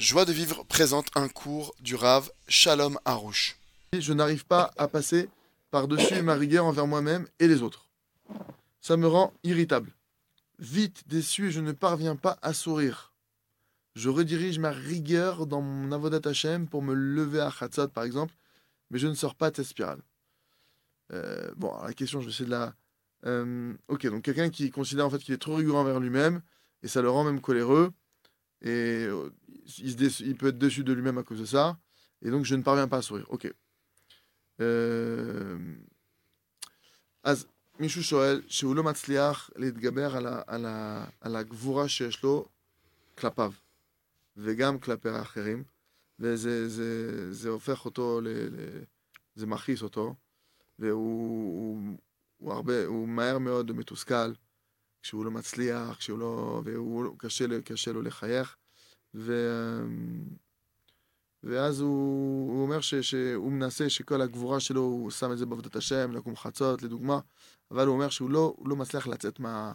Joie de vivre présente un cours du Rav Shalom Harouche. Je n'arrive pas à passer par-dessus ma rigueur envers moi-même et les autres. Ça me rend irritable. Vite déçu je ne parviens pas à sourire. Je redirige ma rigueur dans mon avodat Hashem pour me lever à Chatzot par exemple, mais je ne sors pas de cette spirale. Euh, bon, la question, je vais essayer de la. Euh, ok, donc quelqu'un qui considère en fait qu'il est trop rigoureux envers lui-même et ça le rend même coléreux et euh, il, se il peut être déçu de lui-même à cause de ça. Et donc je ne parviens pas à sourire. Ok. אז מישהו שואל שהוא לא מצליח להתגבר על, ה, על, ה, על הגבורה שיש לו כלפיו וגם כלפי האחרים וזה זה, זה הופך אותו, ל, ל, זה מכעיס אותו והוא הוא, הוא הרבה, הוא מהר מאוד מתוסכל כשהוא לא מצליח, כשהוא לא, והוא קשה, קשה לו לחייך ו, ואז הוא, הוא אומר ש, שהוא מנסה שכל הגבורה שלו, הוא שם את זה בעבודת השם, לקום חצות, לדוגמה, אבל הוא אומר שהוא לא, לא מצליח לצאת מה,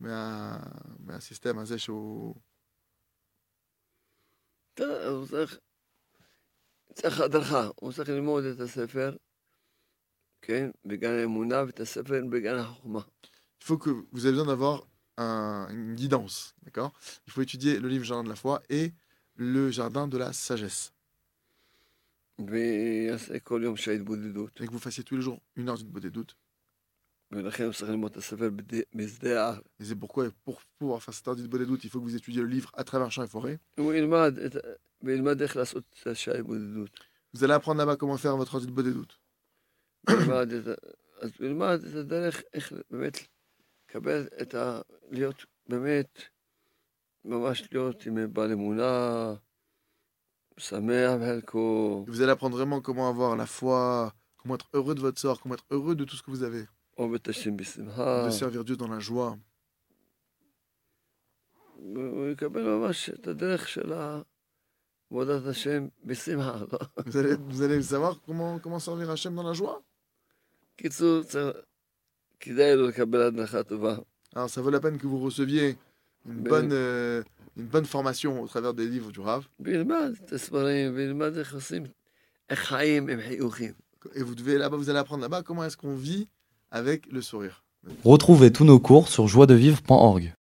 מה, מהסיסטם הזה שהוא... הוא צריך, צריך הדרכה, הוא צריך ללמוד את הספר, כן, בגן האמונה, ואת הספר בגן החוכמה. il faut que vous avez besoin d'avoir une guidance. D'accord? Il faut étudier le livre Jardin de la foi et le Jardin de la sagesse. Et que vous fassiez tous les jours une heure de doute. Et c'est pourquoi, pour pouvoir faire cette heure de doute, il faut que vous étudiez le livre à travers champs et forêts. Vous allez apprendre là-bas comment faire votre heure de doute. לקבל את ה... להיות באמת, ממש להיות עם בעל אמונה, שמח בחלקו, Vous allez apprendre vraiment comment avoir la foi, comment être heureux de votre sort, comment être heureux de tout ce que vous avez, עובד את השם בשמחה. de servir Dieu dans la joie. הוא יקבל ממש את הדרך של עבודת השם בשמחה. לא? Vous allez, vous allez savoir comment, comment servir Hachem dans la joie. Alors ça vaut la peine que vous receviez une bonne, euh, une bonne formation au travers des livres du Rav. Et vous devez là-bas, vous allez apprendre là-bas comment est-ce qu'on vit avec le sourire. Retrouvez tous nos cours sur joiedevivre.org.